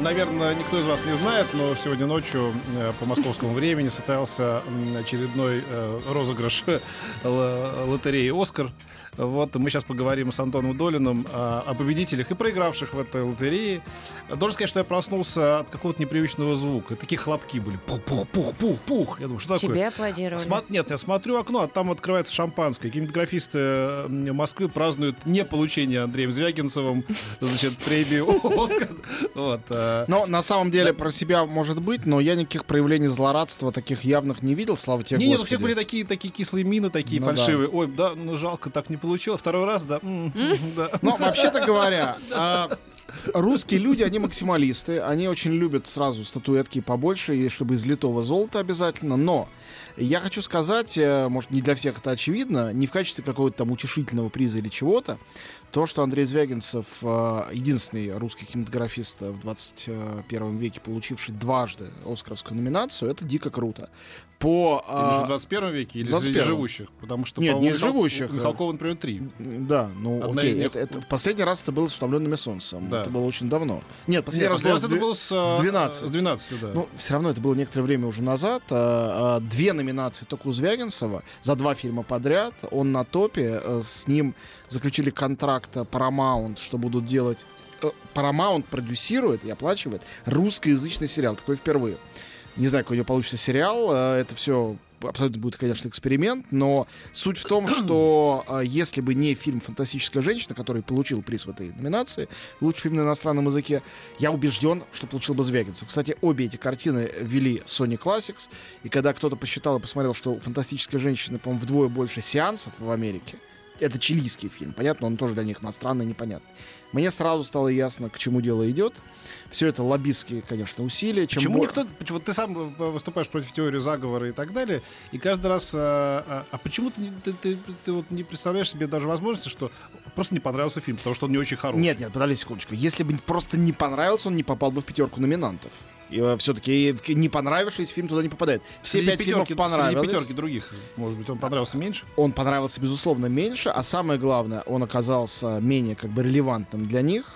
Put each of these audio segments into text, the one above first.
Наверное, никто из вас не знает, но сегодня ночью э, по московскому времени состоялся очередной э, розыгрыш л- лотереи «Оскар». Вот, мы сейчас поговорим с Антоном Долиным о победителях и проигравших в этой лотерее. Должен сказать, что я проснулся от какого-то непривычного звука. Такие хлопки были. Пух-пух-пух-пух-пух. Я думаю, что такое? Тебе аплодировали. Сма- Нет, я смотрю окно, а там открывается шампанское. Кинематографисты э, Москвы празднуют не получение Андреем Звягинцевым значит, премию «Оскар». Вот, э, Но на самом деле про себя может быть, но я никаких проявлений злорадства таких явных не видел, слава тебе, Не, не, ну, у Господи. всех были такие, такие кислые мины, такие Ну фальшивые. Ой, да, ну жалко, так не получилось. Второй раз, да. да. Но вообще-то говоря, а, русские люди, они максималисты, они очень любят сразу статуэтки побольше, и чтобы из литого золота обязательно, но я хочу сказать, э, может, не для всех это очевидно, не в качестве какого-то там утешительного приза или чего-то, то, что Андрей Звягинцев, э, единственный русский кинематографист в 21 веке, получивший дважды Оскаровскую номинацию, это дико круто. По... Ты а, в 21 веке или среди 21-м. живущих? Потому что, Нет, не Михал- живущих. Михалкова, например, три. Да, ну Одна окей. из них- Это, это- последний раз это было с утомленными солнцем. Да. Это было очень давно. Нет, последний Нет, раз последний раз это было с, с 12. С 12, да. Ну, все равно это было некоторое время уже назад. Две номинации только у Звягинцева за два фильма подряд. Он на топе. э, С ним заключили контракт э, Paramount, что будут делать. э, Paramount продюсирует и оплачивает русскоязычный сериал. Такой впервые. Не знаю, какой у него получится сериал. э, Это все абсолютно будет, конечно, эксперимент, но суть в том, что э, если бы не фильм «Фантастическая женщина», который получил приз в этой номинации, лучший фильм на иностранном языке, я убежден, что получил бы Звягинцев. Кстати, обе эти картины вели Sony Classics, и когда кто-то посчитал и посмотрел, что у «Фантастической женщины», по-моему, вдвое больше сеансов в Америке, это чилийский фильм, понятно, он тоже для них иностранный, непонятно. Мне сразу стало ясно, к чему дело идет. Все это лоббистские, конечно, усилия. Чем Почему бо- никто... почему- Вот ты сам э, выступаешь против теории заговора и так далее, и каждый раз... А, а- а почему ты, ты, ты- ты вот не представляешь себе даже возможности, что просто не понравился фильм, потому что он не очень хороший? Нет, нет, подожди секундочку. Если бы просто не понравился, он не попал бы в пятерку номинантов. И все-таки не понравившийся фильм туда не попадает. Все Среди пять фильмов пятерки- понравились. Среди пятерки других, может быть, он понравился меньше? Он понравился, безусловно, меньше, а самое главное, он оказался менее как бы релевантным для них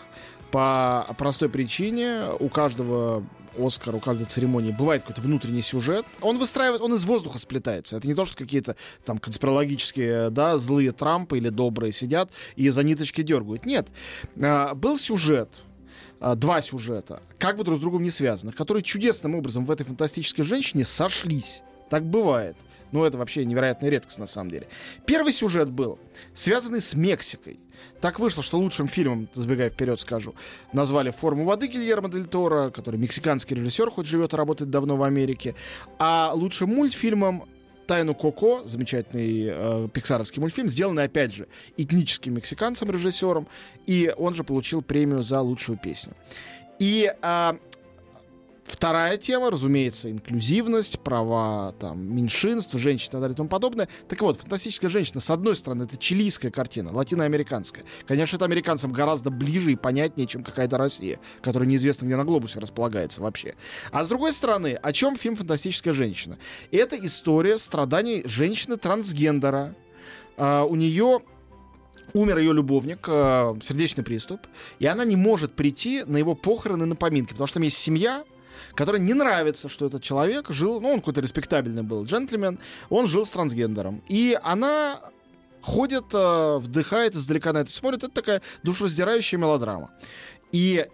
по простой причине. У каждого Оскара, у каждой церемонии бывает какой-то внутренний сюжет. Он выстраивает, он из воздуха сплетается. Это не то, что какие-то там конспирологические, да, злые Трампы или добрые сидят и за ниточки дергают. Нет. А, Был сюжет, а, два сюжета, как бы друг с другом не связанных, которые чудесным образом в этой фантастической женщине сошлись. Так бывает. Ну, это вообще невероятная редкость, на самом деле. Первый сюжет был связанный с Мексикой. Так вышло, что лучшим фильмом, забегая вперед скажу, назвали «Форму воды» Гильермо Дель Торо, который мексиканский режиссер, хоть живет и работает давно в Америке. А лучшим мультфильмом «Тайну Коко», замечательный э, пиксаровский мультфильм, сделанный, опять же, этническим мексиканцем, режиссером, и он же получил премию за лучшую песню. И а, Вторая тема, разумеется, инклюзивность, права там, меньшинств, женщин и так далее и тому подобное. Так вот, «Фантастическая женщина», с одной стороны, это чилийская картина, латиноамериканская. Конечно, это американцам гораздо ближе и понятнее, чем какая-то Россия, которая неизвестно где на глобусе располагается вообще. А с другой стороны, о чем фильм «Фантастическая женщина»? Это история страданий женщины-трансгендера. А, у нее умер ее любовник, э, сердечный приступ, и она не может прийти на его похороны, на поминки, потому что там есть семья, которой не нравится, что этот человек жил, ну, он какой-то респектабельный был джентльмен, он жил с трансгендером. И она ходит, э, вдыхает издалека на это смотрит. Это такая душераздирающая мелодрама. И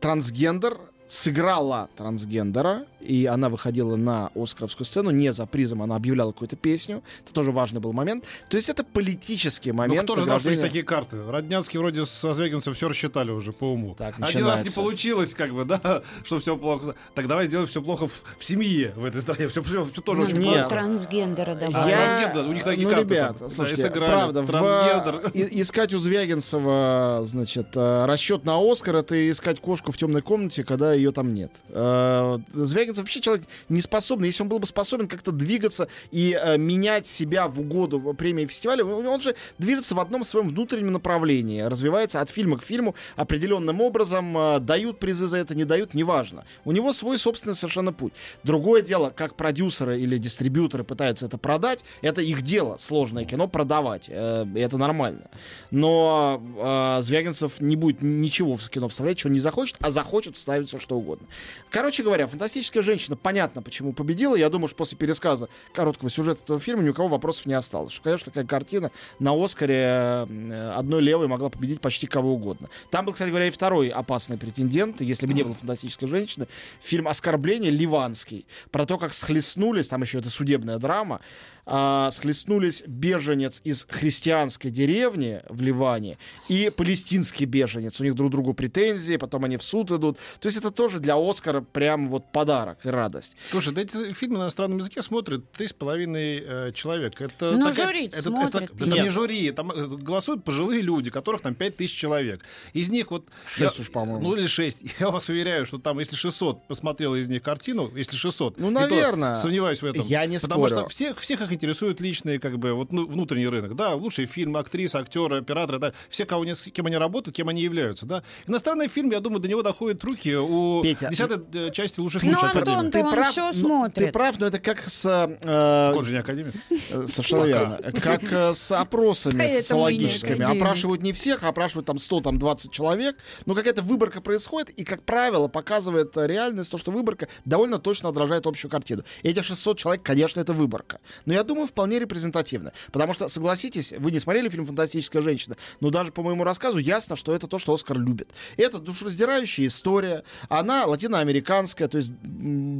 трансгендер сыграла трансгендера, и она выходила на Оскаровскую сцену не за призом, она объявляла какую-то песню. Это тоже важный был момент. То есть это политический Ну, момент. кто же знал, что есть такие карты? Роднянский вроде со Звягинцем все рассчитали уже по уму. Так, Один раз не получилось, как бы, да, что все плохо. Так давай сделаем все плохо в, в семье в этой стране. Все, все, тоже Ну, очень нет. плохо. Трансгендера А, добавить. трансгендер, у них такие ну, карты ребят, там. Да, слушайте, сыграли. правда, в- Трансгендер. и- искать у Звягинцева, значит, э, расчет на Оскар, это искать кошку в темной комнате, когда ее там нет. Э, Звягинцев Звягинцев вообще человек не способный. Если он был бы способен как-то двигаться и э, менять себя в угоду премии фестиваля, он же движется в одном своем внутреннем направлении, развивается от фильма к фильму определенным образом, э, дают призы за это, не дают, неважно. У него свой собственный совершенно путь. Другое дело, как продюсеры или дистрибьюторы пытаются это продать, это их дело, сложное кино продавать, э, это нормально. Но э, Звягинцев не будет ничего в кино вставлять, что не захочет, а захочет вставить все что угодно. Короче говоря, фантастическая женщина, понятно, почему победила. Я думаю, что после пересказа короткого сюжета этого фильма ни у кого вопросов не осталось. Что, конечно, такая картина на Оскаре э, одной левой могла победить почти кого угодно. Там был, кстати говоря, и второй опасный претендент, если бы не было фантастической женщины, фильм «Оскорбление» ливанский. Про то, как схлестнулись, там еще это судебная драма, а, схлестнулись беженец из христианской деревни в Ливане и палестинский беженец. У них друг другу претензии, потом они в суд идут. То есть это тоже для Оскара прям вот подарок и радость. Слушай, да эти фильмы на иностранном языке смотрят три с половиной э, человека. Это Ну, такая- жюри это, смотрит. это- это Нет. не жюри, там э, голосуют пожилые люди, которых там пять тысяч человек. Из них вот... Шесть я- уж, по-моему. Ну или шесть. Я вас уверяю, что там, если 600 посмотрела из них картину, если 600... Ну, и то наверно. Сомневаюсь в этом. Я не Потому спорю. что всех, всех их интересует личный, как бы, вот, ну, внутренний рынок. Да, лучшие фильмы, актрисы, актеры, операторы, да, все, кого они, с кем они работают, кем они являются, да. Иностранный фильм, я думаю, до него доходят руки у Петя, десятой э, части лучших Ну, случаев Антон, Академии. Да он всё ну, смотрит. ты прав, но это как с... э, Он же не академик. Э, Совершенно верно. Как э, с опросами социологическими. Опрашивают не всех, а опрашивают там 100, там 20 человек. Но какая-то выборка происходит, и, как правило, показывает реальность, то, что выборка довольно точно отражает общую картину. Эти 600 человек, конечно, это выборка. Но я думаю, вполне репрезентативно. Потому что, согласитесь, вы не смотрели фильм «Фантастическая женщина», но даже по моему рассказу ясно, что это то, что Оскар любит. Это душераздирающая история. Она латиноамериканская, то есть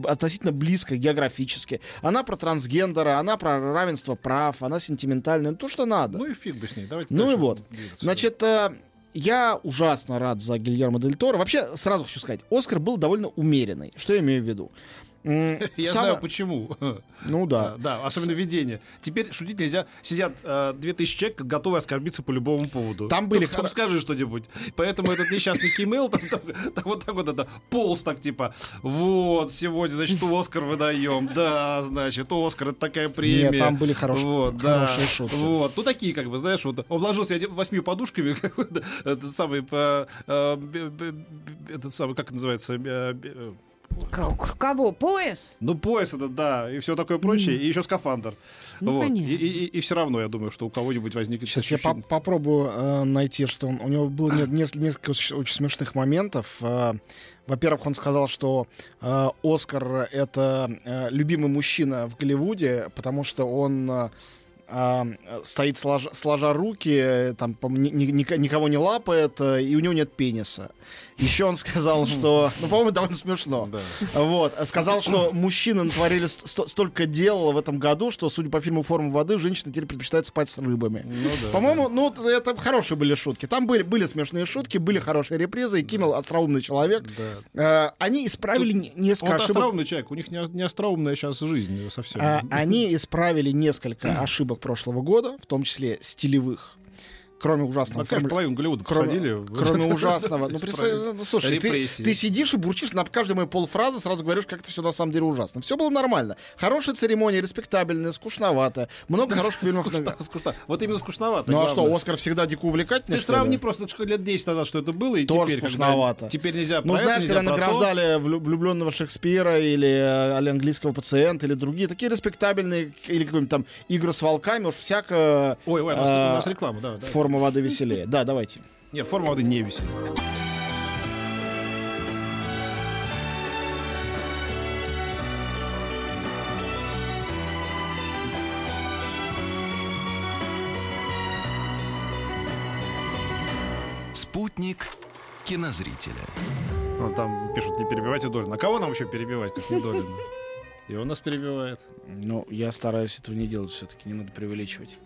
относительно близкая географически. Она про трансгендера, она про равенство прав, она сентиментальная. То, что надо. Ну и фиг бы с ней. Давайте Ну и вот. двигаться. Значит, э, я ужасно рад за Гильермо Дель Торо. Вообще, сразу хочу сказать, Оскар был довольно умеренный. Что я имею в виду? Я само- знаю почему. Ну да. Да, особенно видение. Теперь шутить нельзя. Сидят э, 2000 человек, готовы оскорбиться по любому поводу. Там были хоро- скажи что-нибудь. Поэтому этот несчастный Кимейл там, там- там вот так вот это полз так типа. Вот, сегодня, значит, Оскар выдаем. Да, значит, Оскар, это такая премия. Нет, там были хорош- вот, да. хорошие шутки. Вот, ну такие, как бы, знаешь, вот он вложился я восьми подушками, этот самый, э, этот самый, как называется, э, э, Кого? Пояс? ну, пояс это, да, и все такое прочее, и еще скафандр. Ну, вот. понятно. И, и, все равно, я думаю, что у кого-нибудь возникнет Сейчас я по- ощущение- попробую э, найти, что он, у него было не- нес- несколько очень очень смешных моментов. Э, во-первых, он сказал, что э, Оскар это э, любимый мужчина в Голливуде, потому что он э, стоит сложа, сложа руки, э, там ни- ни- ни- никого не лапает, э, и у него нет пениса. Еще он сказал, что, ну, по-моему, довольно смешно. Да. Вот. Сказал, что мужчины натворили ст- ст- столько дел в этом году, что, судя по фильму «Форма воды», женщины теперь предпочитают спать с рыбами. Ну да, По-моему, ну, вот это хорошие были шутки. Там были, были смешные шутки, были хорошие репризы, и Киммел остроумный человек. да. Э, они исправили не- несколько Он ошибок. остроумный человек, у них не, не остроумная сейчас жизнь совсем. А, они исправили несколько ошибок прошлого года, в том числе стилевых. Кроме ужасного Ну, конечно, половину Голливуда Кроме, посадили. кроме ужасного. Ну, представь, ну, слушай, ты, сидишь и бурчишь на каждой моей полфразы, сразу говоришь, как это все на самом деле ужасно. Все было нормально. Хорошая церемония, респектабельная, скучноватая. Много хороших фильмов. Скучно-. Вот именно скучновато. Ну а что. Оскар всегда дико увлекательный, Ты сравни просто что лет 10 назад, что это было, и Тоже теперь. скучновато. Теперь нельзя Ну, знаешь, когда награждали влю- влюбленного Шекспира или э, или английского пациента или другие, такие респектабельные, или какой-нибудь там игры с волками, уж всяко Ой, ой, у нас, нас реклама, да, да. Форма воды веселее. Да, давайте. Нет, форма воды не веселая. Спутник кинозрителя. Ну, там пишут, не перебивайте Долина. А кого нам еще перебивать, как не Долина? И он нас перебивает. Ну, я стараюсь этого не делать все-таки, не надо преувеличивать.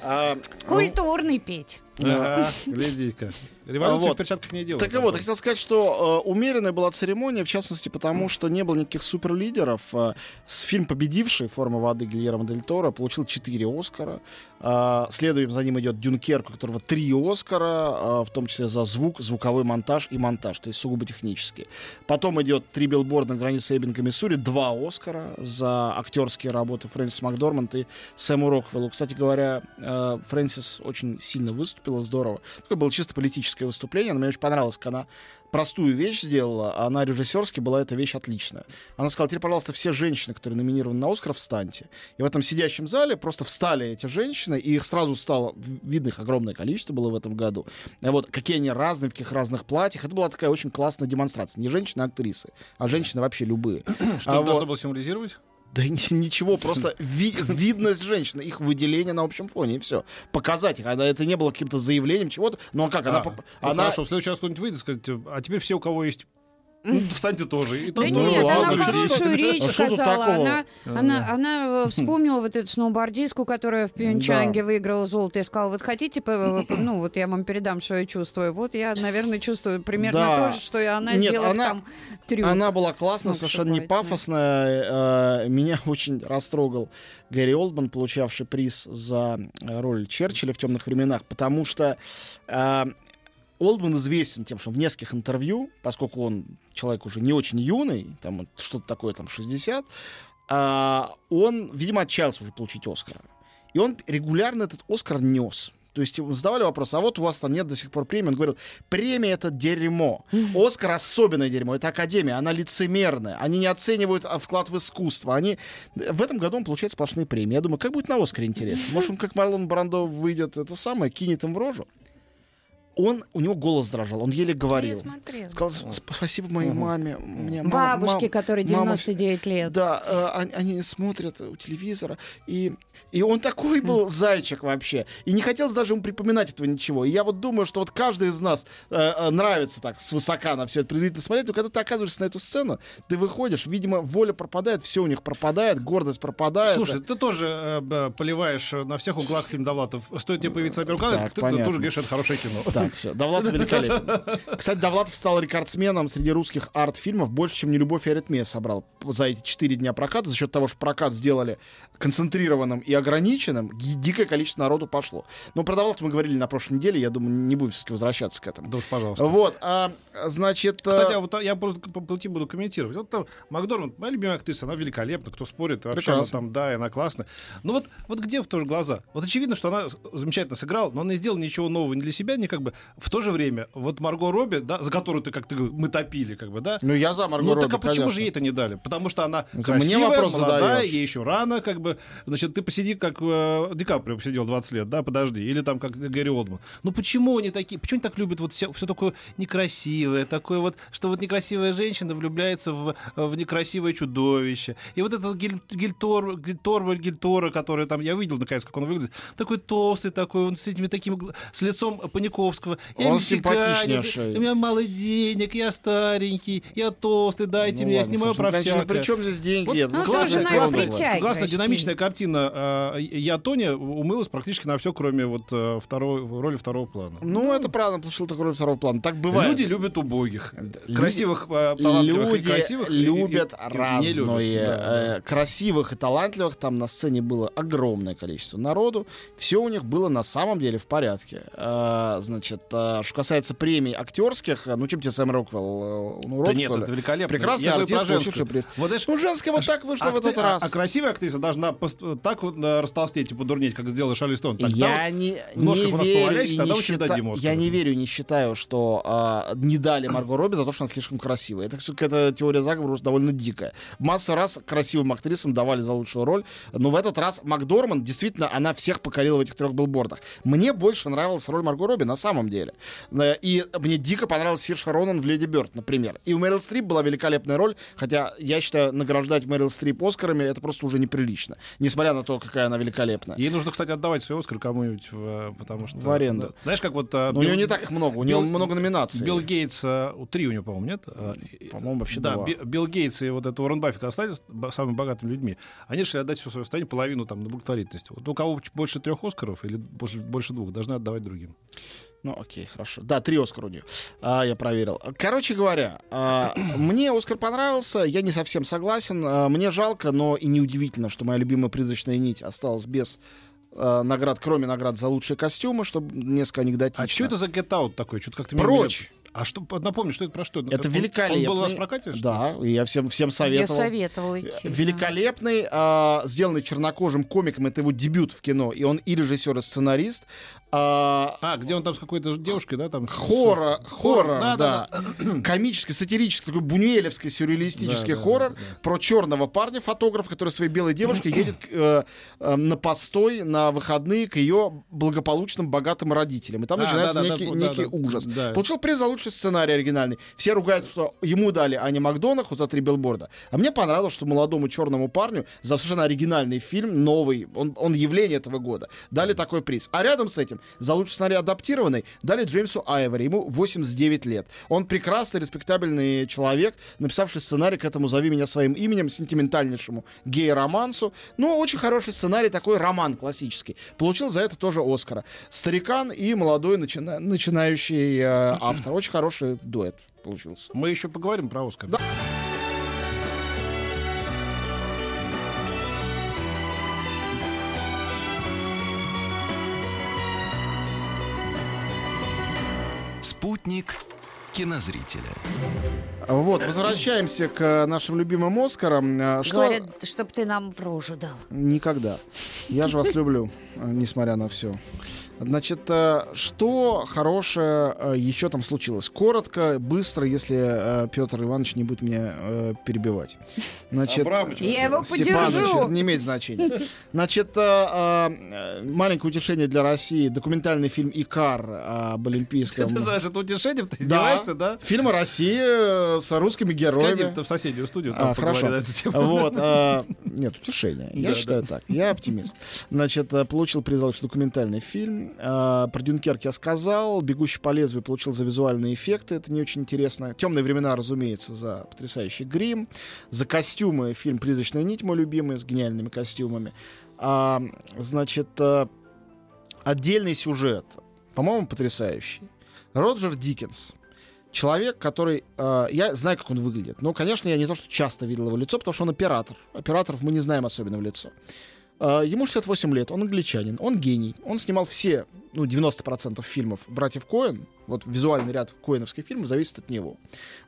А, Культурный Петь. Ага, глядите-ка. Революцию Вот. в перчатках не делают. Так и вот, я хотел сказать, что э, умеренная была церемония, в частности, потому что не было никаких суперлидеров. Э, с фильм победивший «Форма воды» Гильермо Дель Торо получил 4 Оскара. Э, следуем за ним идет «Дюнкерк», у которого 3 Оскара, э, в том числе за звук, звуковой монтаж и монтаж, то есть сугубо технический. Потом идет «Три билборда на границе Эббинга, Миссури», 2 Оскара за актерские работы Фрэнсис Макдорманд и Сэму Роквеллу. Кстати говоря, Фрэнсис очень сильно выступила, здорово. Такое было чисто политическое выступление, но мне очень понравилось, как она простую вещь сделала, а она режиссерски была эта вещь отличная. Она сказала, теперь, пожалуйста, все женщины, которые номинированы на Оскар, встаньте. И в этом сидящем зале просто встали эти женщины, и их сразу стало, видно, их огромное количество было в этом году. И вот какие они разные, в каких разных платьях. Это была такая очень классная демонстрация. Не женщины, а актрисы, а женщины вообще любые. Что А вот- должно было символизировать? Да ни- ничего, просто ви- видность женщины, их выделение на общем фоне, и все. Показать их. Она- Это не было каким-то заявлением чего-то. Но как? Она, А, ну она Хорошо, в следующий раз кто-нибудь выйдет и скажет, а теперь все, у кого есть... Ну, встаньте тоже. И Да ну, нет, она людей. хорошую речь А сказала. Она, она, она э, вспомнила вот эту сноубордистку, которая в Пьончанге выиграла золото, и сказала, вот хотите, п- ну вот я вам передам, что я чувствую. Вот я, наверное, чувствую примерно Да. то же, что и она Нет, сделала она- там трюк. Она была классная, совершенно не пафосная. Э, Меня очень растрогал Гэри Олдман, получавший приз за э, роль Черчилля в темных временах, потому что э, Олдман известен тем, что в нескольких интервью, поскольку он человек уже не очень юный, там что-то такое, там 60, а, он, видимо, отчаялся уже получить Оскара. И он регулярно этот Оскар нес. То есть ему задавали вопрос, а вот у вас там нет до сих пор премии. Он говорил, премия это дерьмо. Оскар особенное дерьмо. Это академия, она лицемерная. Они не оценивают а, вклад в искусство. Они... В этом году он получает сплошные премии. Я думаю, как будет на Оскаре интересно? Может, он как Марлон Брандо выйдет, это самое, кинет им в рожу? Он, у него голос дрожал, он еле Я говорил. смотрела. Сказал «Сп- спасибо моей маме. Мне Бабушке, мам- которой мама 99 лет. да, э, они, они смотрят у телевизора, и, и он такой был зайчик вообще. И не хотелось даже ему припоминать этого ничего. И я вот думаю, что вот каждый из нас э, э, нравится так свысока на все это презрительно смотреть, но когда ты оказываешься на эту сцену, ты выходишь, видимо, воля пропадает, все у них пропадает, гордость пропадает. Слушай, ты тоже э, поливаешь на всех углах фильм Довлатов. Стоит тебе появиться Так, ты понятно. тоже говоришь, это хорошее кино. Так, все. Довлатов великолепен. Кстати, Довлатов стал рекордсменом среди русских арт-фильмов. Больше, чем «Нелюбовь и аритмия» собрал за эти четыре дня проката. За счет того, что прокат сделали концентрированным и ограниченным, ди- дикое количество народу пошло. Но про Довлатова мы говорили на прошлой неделе. Я думаю, не будем все-таки возвращаться к этому. Да уж, пожалуйста. Вот, а, значит... э, Кстати, а вот я просто по пути буду комментировать. Вот там Макдорманд, моя любимая актриса, она великолепна, кто спорит, вообще она там, да, и она классная. Но вот, вот где тоже глаза? Вот очевидно, что она замечательно сыграла, но она не сделала ничего нового ни для себя, ни как бы. В то же время, вот Марго Робби, да, за которую ты, как ты говорил, мы топили, как бы, да, Ну, я за Марго ну Робби, так а почему конечно. же ей это не дали? Потому что она Это красивая, мне вопрос молодая, задаешь. ей еще рано, как бы. Значит, ты посиди, как э, Ди Каприо посидел 20 лет, да, подожди. Или там, как Гэри Олдман. Ну почему они такие, почему они так любят вот все, все такое некрасивое, такое вот, что вот некрасивая женщина влюбляется в, в некрасивое чудовище. И вот этот Гиль, Гильтор, Гильтор, Гильтора, который там, я видел, наконец, как он выглядит, такой толстый, такой, он с этими такими, с лицом Паниковского. Я Он симпатичнейший. у меня мало денег, я старенький, я толстый, дайте Ну мне, я ладно, снимаю слушай, про ну, всякое. при чем здесь деньги? Вот, ну, наверное, была. чай. Согласно Играешь, динамичная картина, э, я Тоня умылась практически на все, кроме вот э, второй роли второго плана. Ну, это правильно, получил такой роль второго плана. Так бывает. Люди любят убогих, Люди- красивых, э, талантливых и Люди красивых. и- и- любят и- и не разное. любят. Да, да. Э, Красивых и талантливых там на сцене было огромное количество народу. Все у них было на самом деле в порядке. Э, Значит, э, что касается премий актерских, э, ну чем тебе Сэм Роквелл? э, Он урод, Да нет, это великолепно. Прекрасный Я артист, получивший приз. Вот знаешь, Ну, женская вот так вышло в акты- этот раз. А, а красивая актриса должна так вот растолстеть и подурнеть, как сделала Шарли Стон. Тогда я вот не, в ножках не у нас верю, и тогда не счита- я не верю не считаю, что а, не дали Марго Робби за то, что она слишком красивая. Это все какая-то теория заговора уже довольно дикая. Масса раз красивым актрисам давали за лучшую роль, но в этот раз Макдорман, действительно, она всех покорила в этих трех билбордах. Мне больше нравилась роль Марго Робби на самом самом деле. Э, И мне дико понравился Сирша Ронан в «Леди Бёрд», например. И у Мэрил Стрип была великолепная роль, хотя я считаю, награждать Мэрил Стрип Оскарами это просто уже неприлично, несмотря на то, какая она великолепная. Ей нужно, кстати, отдавать свой Оскар кому-нибудь, в, потому что... В аренду. да. Знаешь, как вот... а, Но у Билл- него не так много, у него Билл- много номинаций. Билл Гейтс, у- три у него, по-моему, нет? По-моему, вообще да, два. Би- Билл Гейтс и вот это Уоррен Баффет остались самыми богатыми людьми. Они решили отдать все свое состояние, половину там на благотворительность. Вот у кого ч- больше трех Оскаров или больше, больше двух, должны отдавать другим. Ну, окей, хорошо. Да, три Оскара у нее. А, я проверил. Короче говоря, а, мне Оскар понравился, я не совсем согласен. А, мне жалко, но и неудивительно, что моя любимая призрачная нить осталась без а, наград, кроме наград за лучшие костюмы, чтобы несколько анекдотично. А что это за Get Out такой? Что-то как-то Прочь! А что, напомню, что это про что? Это Он- великолепный. Он был у вас в прокате? Да, и я всем, всем Я советовал. идти. да. Великолепный, а, сделанный чернокожим комиком. Это его дебют в кино. И он и режиссер, и сценарист. А, А, где он там с какой-то девушкой, да? Там Хоррор, хоррор, да, да, да, комический, сатирический, такой бунюэлевский, сюрреалистический Да, да, хоррор да, да. про черного парня, фотограф, который своей белой девушкой едет э, э, на постой на выходные к ее благополучным богатым родителям. И там А, начинается да, да, некий, да, да, некий да, ужас. да. Получил приз за лучший сценарий оригинальный. Все ругают, что ему дали Ани Макдонаху за три билборда. А мне понравилось, что молодому черному парню за совершенно оригинальный фильм, новый, он, он явление этого года, дали такой приз. А рядом с этим за лучший сценарий адаптированный дали Джеймсу Айвори. Ему 89 лет. Он прекрасный, респектабельный человек, написавший сценарий к этому «Зови меня своим именем», сентиментальнейшему гей-романсу. Ну, очень хороший сценарий, такой роман классический. Получил за это тоже Оскара. Старикан и молодой начина- начинающий э, автор. Очень хороший дуэт получился. Мы еще поговорим про Оскар. Да. Спутник кинозрителя. Вот, возвращаемся к э, нашим любимым Оскарам. Э, Что... Говорят, чтоб ты нам прожу дал. Никогда. Я же вас люблю, э, несмотря на все. Значит, что хорошее еще там случилось? Коротко, быстро, если Петр Иванович не будет меня перебивать. Значит, Абрамович, Я его Степанович, подержу. это не имеет значения. Значит, маленькое утешение для России. Документальный фильм «Икар» об Олимпийском... Ты знаешь, это утешением ты Да. издеваешься, да? Фильм о России с русскими героями. Сходи в соседнюю студию, там А, хорошо. Вот, а, нет, утешение. Я Да, считаю так. Я оптимист. Значит, а, получил приз за документальный фильм. А, Про Дюнкерк я сказал. Бегущий по лезвию получил за визуальные эффекты. Это не очень интересно. Темные времена, разумеется, за потрясающий грим. За костюмы фильм Призрачная нить, мой любимый, с гениальными костюмами. А, Значит, а, отдельный сюжет. По-моему, потрясающий. Роджер Диккенс. Человек, который... э, я знаю, как он выглядит. Но, конечно, я не то, что часто видел его лицо, потому что он оператор. Операторов мы не знаем особенно в лицо. Э, ему 68 лет, он англичанин, он гений. Он снимал все, ну, 90% фильмов братьев Коэн. Вот визуальный ряд коэновских фильмов зависит от него.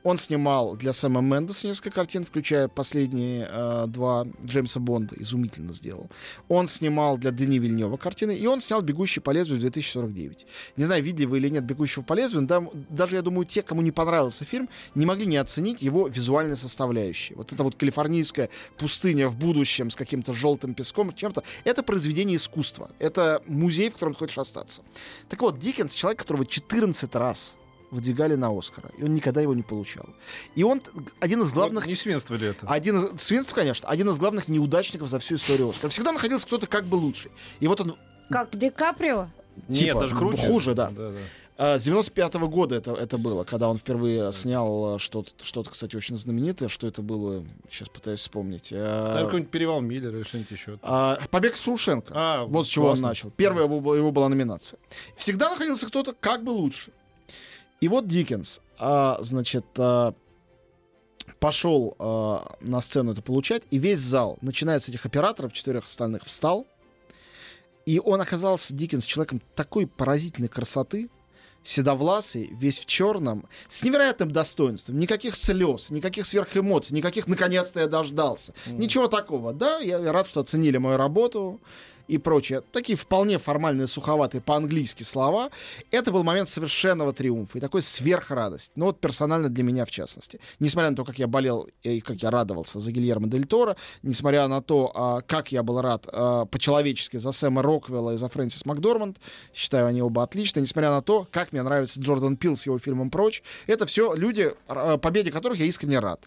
Он снимал для Сэма Мендеса несколько картин, включая последние э, два Джеймса Бонда. Изумительно сделал. Он снимал для Дени Вильнева картины, и он снял «Бегущий по лезвию» 2049. Не знаю, видели вы или нет «Бегущего по лезвию», но да- даже, я думаю, те, кому не понравился фильм, не могли не оценить его визуальной составляющей. Вот эта вот калифорнийская пустыня в будущем с каким-то желтым песком, чем-то, это произведение искусства. Это музей, в котором ты хочешь остаться. Так вот, Диккенс, человек, которого 14 раз выдвигали на Оскара, и он никогда его не получал. И он один из главных... Не свинство ли это? Один из, свинств, конечно, один из главных неудачников за всю историю Оскара. Всегда находился кто-то как бы лучший. И вот он Как Ди Каприо? Нет, типа, даже круче. хуже, да. да, да. А, С 95 года это, это было, когда он впервые снял а, что-то, что-то, кстати, очень знаменитое. Что это было? Сейчас пытаюсь вспомнить. А, Наверное, какой-нибудь перевал Миллера или что-нибудь еще. а, Побег с. А, Вот с чего классно. он начал. Первая его, была- его была номинация. Всегда находился кто-то как бы лучше. И вот Диккенс, а, значит, а, пошел а, на сцену это получать, и весь зал, начиная с этих операторов, четырех остальных, встал. И он оказался, Диккенс, человеком такой поразительной красоты, седовласый, весь в черном, с невероятным достоинством, никаких слез, никаких сверхэмоций, никаких «наконец-то я дождался». Ничего такого. Да, я рад, что оценили мою работу. И прочее, такие вполне формальные, суховатые по-английски слова, это был момент совершенного триумфа и такой сверхрадость. Ну вот персонально для меня в частности. Несмотря на то, как я болел и как я радовался за Гильермо Дель Торо, несмотря на то, а, как я был рад а, по-человечески за Сэма Роквелла и за Фрэнсис Макдорманд, считаю, они оба отличные, несмотря на то, как мне нравится Джордан Пил с его фильмом «Прочь», это все люди, а, победе которых я искренне рад.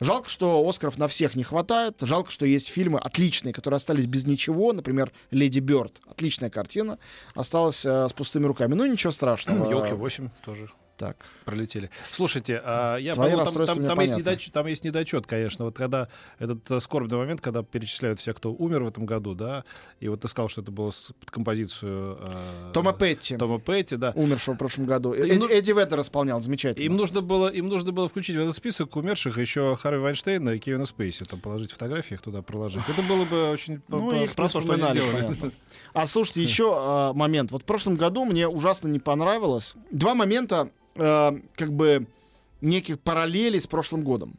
Жалко, что Оскаров на всех не хватает, жалко, что есть фильмы отличные, которые остались без ничего, например, «Леди Бёрд». Отличная картина. Осталась э, с пустыми руками. Ну, ничего страшного. Елки 8 тоже Так. пролетели. Слушайте, а я Твои подумал, там, там, там есть недочет, там есть недочет, конечно. Вот когда этот э, скорбный момент, когда перечисляют всех, кто умер в этом году, да, и вот ты сказал, что это было с, под композицию э, Тома Петти, Тома Петти, да. умершего в прошлом году. Им Эдди, ну- Эдди Веддер исполнял, замечательно. Им нужно было, им нужно было включить в этот список умерших еще Харви Вайнштейна и Кевина Спейси, там положить фотографии, их туда проложить. Это было бы очень Ну, их про то, что они сделали. понятно. А слушайте, еще а, момент. Вот в прошлом году мне ужасно не понравилось. Два момента, а, как бы, неких параллелей с прошлым годом.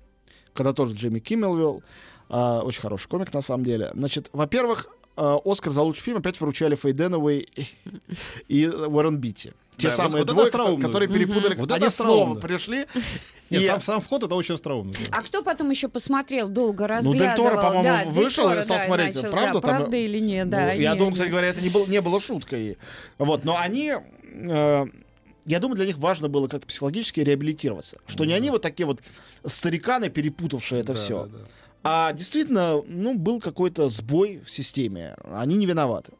Когда тоже Джимми Киммел вел. А, очень хороший комик, на самом деле. Значит, во-первых, а, Оскар за лучший фильм опять вручали Денуэй и, и Уоррен Битти. Те Да, вот- самые вот двое, остроумно. которые перепутали. Вот это Они снова пришли. Нет, и- сам, сам вход это очень остроумно. да. А кто потом еще посмотрел, долго Ну, Дель разглядывал? Торо, по-моему, да, Дель вышел и Торо, стал да, смотреть. начал, Правда да, там? правда или нет, Ну, да. я нет, думаю, кстати нет. говоря, это не было, не было шуткой. Вот, но они... э, я думаю, для них важно было как-то психологически реабилитироваться. Что не они вот такие вот стариканы, перепутавшие это Да, все. да, да. А действительно, ну, был какой-то сбой в системе. Они не виноваты.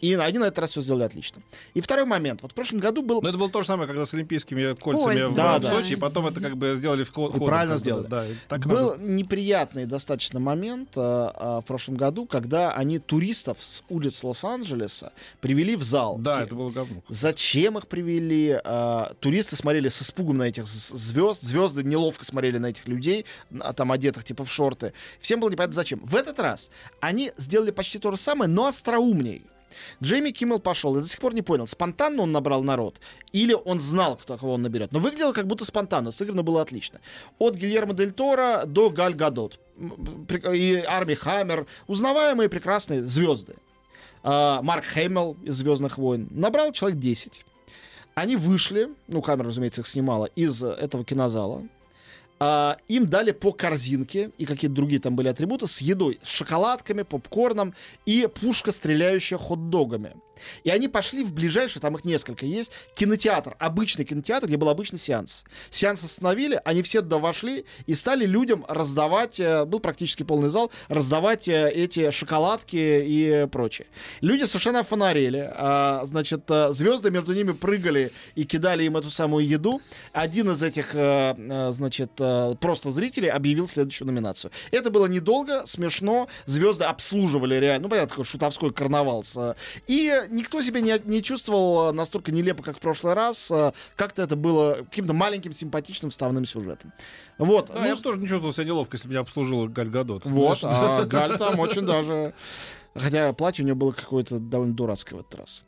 И они на этот раз все сделали отлично. И второй момент. Вот в прошлом году был... Но это было то же самое, когда с олимпийскими кольцами Кольца, в, да, в да. Сочи, и потом это как бы сделали в ход. Правильно сделали. Да, так Был надо. неприятный достаточно момент а, а, в прошлом году, когда они туристов с улиц Лос-Анджелеса привели в зал. Да, Те- это было говно. Зачем их привели? А, туристы смотрели с испугом на этих звезд. Звезды неловко смотрели на этих людей, а, там одетых типа в шорты. Всем было непонятно зачем. В этот раз они сделали почти то же самое, но остроумней. Джейми Киммел пошел, и до сих пор не понял, спонтанно он набрал народ, или он знал, кто кого он наберет. Но выглядело как будто спонтанно, сыграно было отлично. От Гильермо Дель Торо до Галь Гадот. И Арми Хаммер. Узнаваемые прекрасные звезды. А, Марк Хэмилл из «Звездных войн». Набрал человек 10. Они вышли, ну, камера, разумеется, их снимала, из этого кинозала. А, им дали по корзинке и какие-то другие там были атрибуты с едой, с шоколадками, попкорном и пушка, стреляющая хот-догами. И они пошли в ближайший, там их несколько есть, кинотеатр, обычный кинотеатр, где был обычный сеанс. Сеанс остановили, они все туда вошли и стали людям раздавать, э, был практически полный зал, раздавать э, эти шоколадки и прочее. Люди совершенно офонарели, а, значит, э, звезды между ними прыгали и кидали им эту самую еду. Один из этих, значит, просто зрителей объявил следующую номинацию. Это было недолго, смешно, звезды обслуживали реально, ну, понятно, такой шутовской карнавал. И никто себя не, не чувствовал э, настолько нелепо, как в прошлый раз. э, Как-то это было каким-то маленьким, симпатичным вставным сюжетом. Вот. Да, ну, я бы тоже не чувствовал себя неловко, если меня обслужила Галь Гадот. вот, а Галь там очень даже... Хотя платье у нее было какое-то довольно дурацкое в этот раз.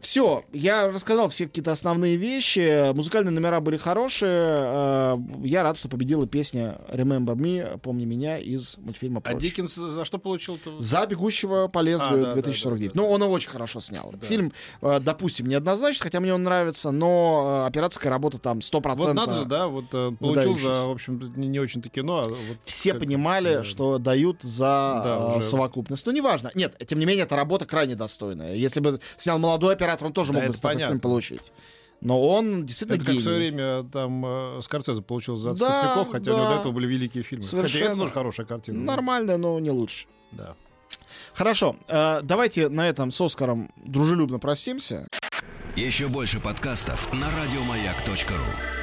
Все, я рассказал все какие-то основные вещи. Музыкальные номера были хорошие. А, я рад, что победила песня Remember Me, помни меня, из мультфильма А «Прочь». Диккенс за что получил-то? За бегущего по лезвию А, да, 2049. да, да, ну, он его очень хорошо снял. Да. Фильм, э, допустим, неоднозначно, хотя мне он нравится, но э, операторская работа там 100%. Вот надо же, да, вот э, получил за, в общем, не, очень-то кино. а вот Все как- понимали, да. что дают за Да, э, уже. совокупность. Ну, неважно. Нет, тем не менее, эта работа крайне достойная. Если бы снял молодой оператор, он тоже Да, мог бы это за такой понятно. фильм получить. Но он действительно Это как в свое гений. время там э, Скорсезе получил за Да, отступников, хотя у него да. до этого были великие фильмы. Хотя Совершенно. это тоже хорошая картина. Нормально, но не лучше. Да. Хорошо, э, давайте на этом с Оскаром дружелюбно простимся. Еще больше подкастов на радиомаяк.ру.